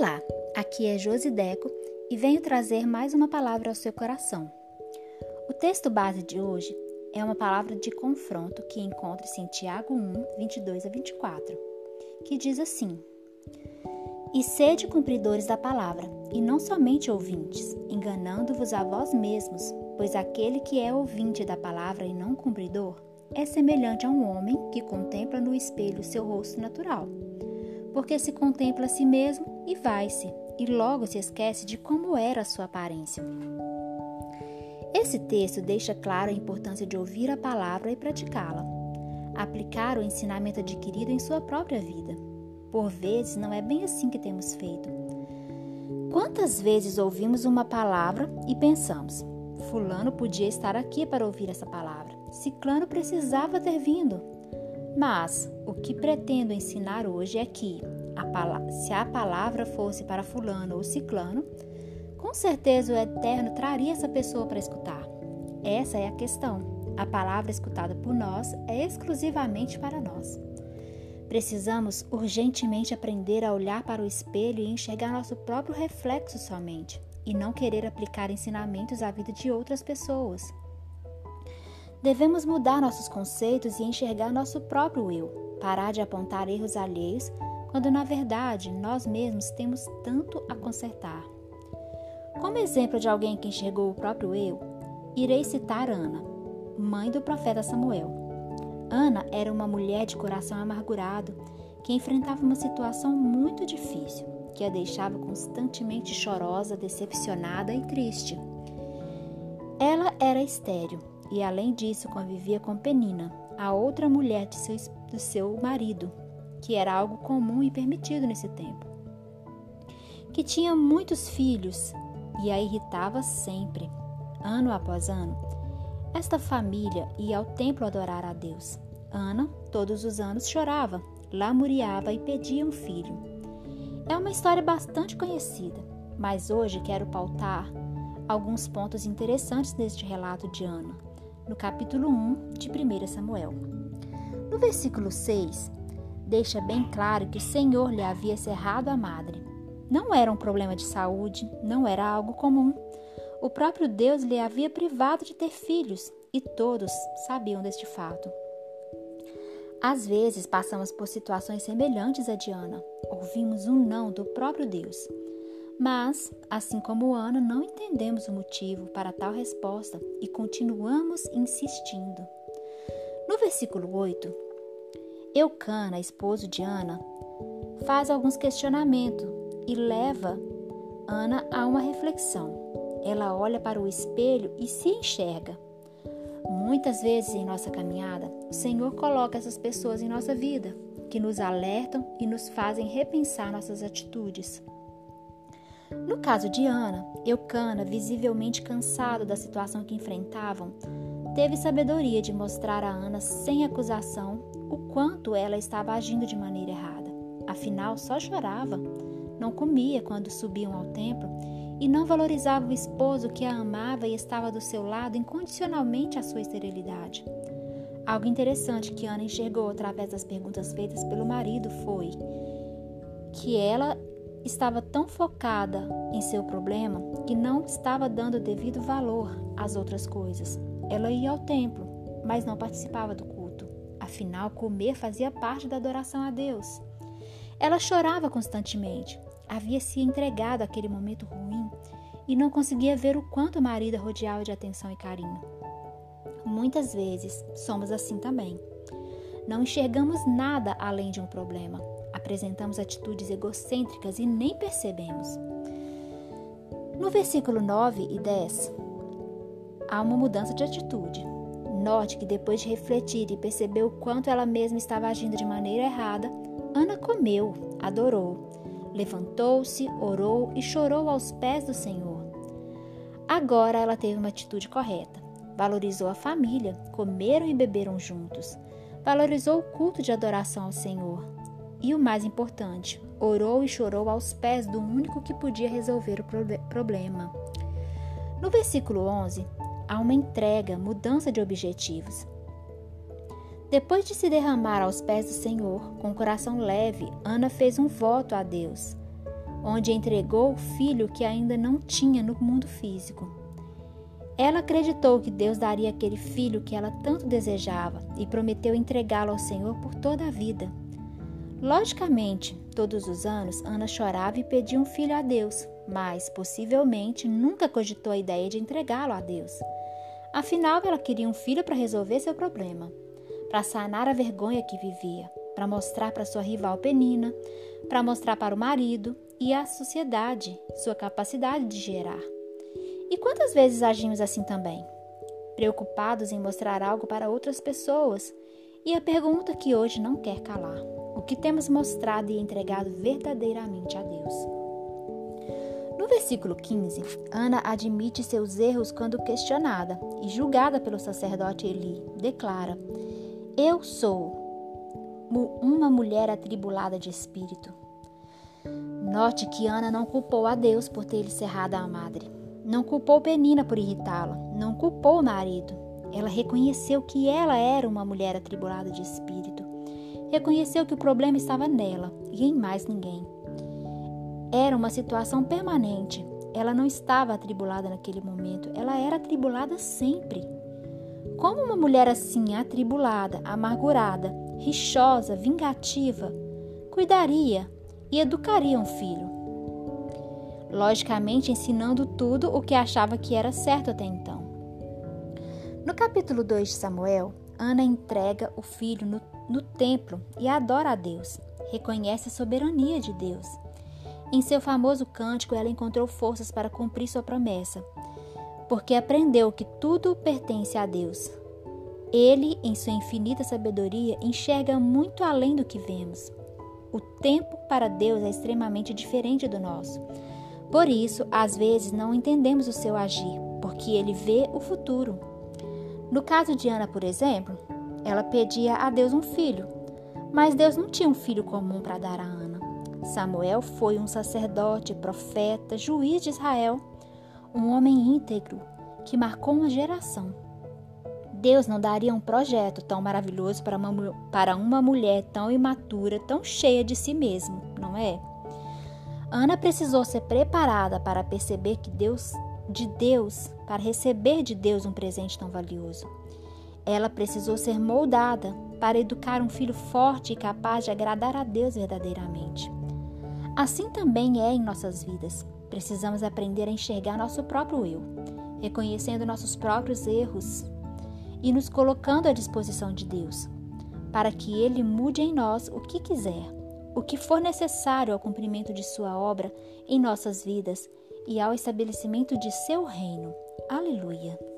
Olá, aqui é Josi Deco e venho trazer mais uma palavra ao seu coração. O texto base de hoje é uma palavra de confronto que encontra-se em Tiago 1, 22 a 24, que diz assim: E sede cumpridores da palavra, e não somente ouvintes, enganando-vos a vós mesmos, pois aquele que é ouvinte da palavra e não cumpridor é semelhante a um homem que contempla no espelho seu rosto natural porque se contempla a si mesmo e vai-se, e logo se esquece de como era a sua aparência. Esse texto deixa claro a importância de ouvir a palavra e praticá-la, aplicar o ensinamento adquirido em sua própria vida. Por vezes não é bem assim que temos feito. Quantas vezes ouvimos uma palavra e pensamos: Fulano podia estar aqui para ouvir essa palavra, Ciclano precisava ter vindo. Mas o que pretendo ensinar hoje é que, a se a palavra fosse para Fulano ou Ciclano, com certeza o Eterno traria essa pessoa para escutar. Essa é a questão. A palavra escutada por nós é exclusivamente para nós. Precisamos urgentemente aprender a olhar para o espelho e enxergar nosso próprio reflexo somente, e não querer aplicar ensinamentos à vida de outras pessoas. Devemos mudar nossos conceitos e enxergar nosso próprio eu, parar de apontar erros alheios, quando na verdade nós mesmos temos tanto a consertar. Como exemplo de alguém que enxergou o próprio eu, irei citar Ana, mãe do profeta Samuel. Ana era uma mulher de coração amargurado que enfrentava uma situação muito difícil, que a deixava constantemente chorosa, decepcionada e triste. Ela era estéril e, além disso, convivia com Penina, a outra mulher de seu, do seu marido, que era algo comum e permitido nesse tempo. Que tinha muitos filhos e a irritava sempre, ano após ano. Esta família ia ao templo adorar a Deus. Ana, todos os anos, chorava, lamuriava e pedia um filho. É uma história bastante conhecida, mas hoje quero pautar alguns pontos interessantes neste relato de Ana, no capítulo 1 de 1 Samuel. No versículo 6, deixa bem claro que o Senhor lhe havia cerrado a madre. Não era um problema de saúde, não era algo comum. O próprio Deus lhe havia privado de ter filhos e todos sabiam deste fato. Às vezes passamos por situações semelhantes a Diana. Ouvimos um não do próprio Deus. Mas, assim como Ana, não entendemos o motivo para tal resposta e continuamos insistindo. No versículo 8, Eucana, esposo de Ana, faz alguns questionamentos e leva Ana a uma reflexão. Ela olha para o espelho e se enxerga. Muitas vezes em nossa caminhada, o Senhor coloca essas pessoas em nossa vida, que nos alertam e nos fazem repensar nossas atitudes. No caso de Ana, Eucana, visivelmente cansado da situação que enfrentavam, teve sabedoria de mostrar a Ana sem acusação o quanto ela estava agindo de maneira errada. Afinal, só chorava, não comia quando subiam ao templo e não valorizava o esposo que a amava e estava do seu lado incondicionalmente à sua esterilidade. Algo interessante que Ana enxergou através das perguntas feitas pelo marido foi que ela estava tão focada em seu problema que não estava dando devido valor às outras coisas. Ela ia ao templo, mas não participava do culto. Afinal, comer fazia parte da adoração a Deus. Ela chorava constantemente. Havia se entregado àquele momento ruim e não conseguia ver o quanto o marido a rodeava de atenção e carinho. Muitas vezes somos assim também. Não enxergamos nada além de um problema. Apresentamos atitudes egocêntricas e nem percebemos. No versículo 9 e 10, há uma mudança de atitude. Note que depois de refletir e perceber o quanto ela mesma estava agindo de maneira errada, Ana comeu, adorou, levantou-se, orou e chorou aos pés do Senhor. Agora ela teve uma atitude correta. Valorizou a família, comeram e beberam juntos. Valorizou o culto de adoração ao Senhor, e o mais importante, orou e chorou aos pés do único que podia resolver o problema. No versículo 11, há uma entrega, mudança de objetivos. Depois de se derramar aos pés do Senhor, com o coração leve, Ana fez um voto a Deus. onde entregou o filho que ainda não tinha no mundo físico. Ela acreditou que Deus daria aquele filho que ela tanto desejava e prometeu entregá-lo ao Senhor por toda a vida. Logicamente, todos os anos, Ana chorava e pedia um filho a Deus, mas possivelmente nunca cogitou a ideia de entregá-lo a Deus. Afinal, ela queria um filho para resolver seu problema, para sanar a vergonha que vivia, para mostrar para sua rival Penina, para mostrar para o marido e à sociedade sua capacidade de gerar. E quantas vezes agimos assim também? Preocupados em mostrar algo para outras pessoas. E a pergunta que hoje não quer calar: o que temos mostrado e entregado verdadeiramente a Deus? No versículo 15, Ana admite seus erros quando questionada e julgada pelo sacerdote Eli. Declara: Eu sou uma mulher atribulada de espírito. Note que Ana não culpou a Deus por ter lhe cerrado a madre. Não culpou Penina por irritá-la. Não culpou o marido. Ela reconheceu que ela era uma mulher atribulada de espírito. Reconheceu que o problema estava nela e em mais ninguém. Era uma situação permanente. Ela não estava atribulada naquele momento, ela era atribulada sempre. Como uma mulher assim, atribulada, amargurada, rixosa, vingativa, cuidaria e educaria um filho. Logicamente, ensinando tudo o que achava que era certo até então. No capítulo 2 de Samuel, Ana entrega o filho no, no templo e adora a Deus, reconhece a soberania de Deus. Em seu famoso cântico, ela encontrou forças para cumprir sua promessa, porque aprendeu que tudo pertence a Deus, ele, em sua infinita sabedoria, enxerga muito além do que vemos. O tempo para Deus é extremamente diferente do nosso. Por isso, às vezes não entendemos o seu agir, porque ele vê o futuro. No caso de Ana, por exemplo, ela pedia a Deus um filho, mas Deus não tinha um filho comum para dar a Ana. Samuel foi um sacerdote, profeta, juiz de Israel, um homem íntegro que marcou uma geração. Deus não daria um projeto tão maravilhoso para uma, para uma mulher tão imatura, tão cheia de si mesma, não é? Ana precisou ser preparada para perceber que Deus, de Deus, para receber de Deus um presente tão valioso. Ela precisou ser moldada para educar um filho forte e capaz de agradar a Deus verdadeiramente. Assim também é em nossas vidas. Precisamos aprender a enxergar nosso próprio eu, reconhecendo nossos próprios erros, e nos colocando à disposição de Deus, para que Ele mude em nós o que quiser, o que for necessário ao cumprimento de Sua obra em nossas vidas e ao estabelecimento de Seu reino. Aleluia!